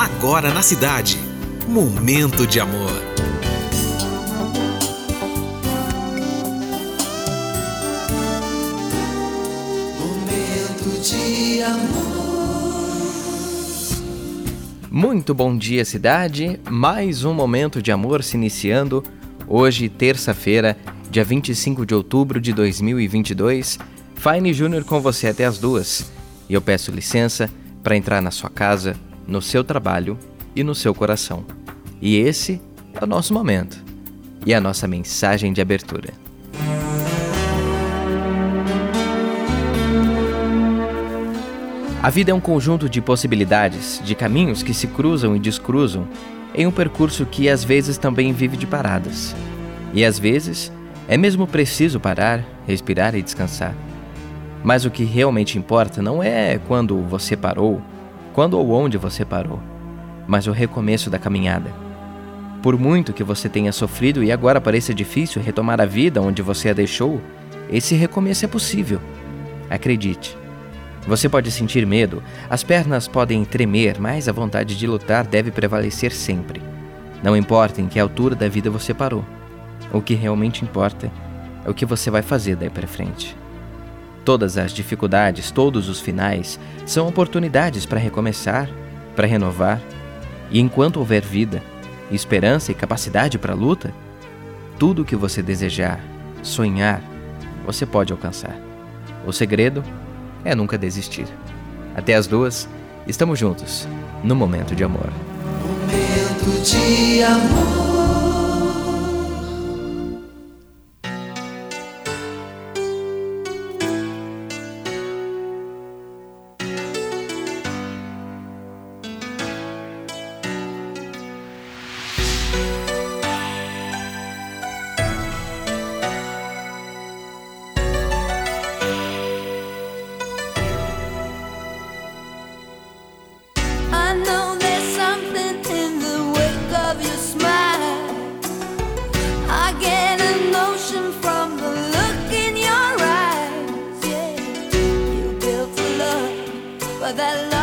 Agora na cidade. Momento de amor. Momento de amor. Muito bom dia, cidade. Mais um momento de amor se iniciando. Hoje, terça-feira, dia 25 de outubro de 2022. Fine Júnior com você até as duas. E eu peço licença para entrar na sua casa, no seu trabalho e no seu coração. E esse é o nosso momento e a nossa mensagem de abertura. A vida é um conjunto de possibilidades, de caminhos que se cruzam e descruzam em um percurso que às vezes também vive de paradas. E às vezes é mesmo preciso parar, respirar e descansar. Mas o que realmente importa não é quando você parou, quando ou onde você parou, mas o recomeço da caminhada. Por muito que você tenha sofrido e agora pareça difícil retomar a vida onde você a deixou, esse recomeço é possível. Acredite. Você pode sentir medo, as pernas podem tremer, mas a vontade de lutar deve prevalecer sempre. Não importa em que altura da vida você parou. O que realmente importa é o que você vai fazer daí para frente. Todas as dificuldades, todos os finais, são oportunidades para recomeçar, para renovar. E enquanto houver vida, esperança e capacidade para a luta, tudo o que você desejar, sonhar, você pode alcançar. O segredo é nunca desistir. Até as duas, estamos juntos, no momento de amor. Momento de amor. That love.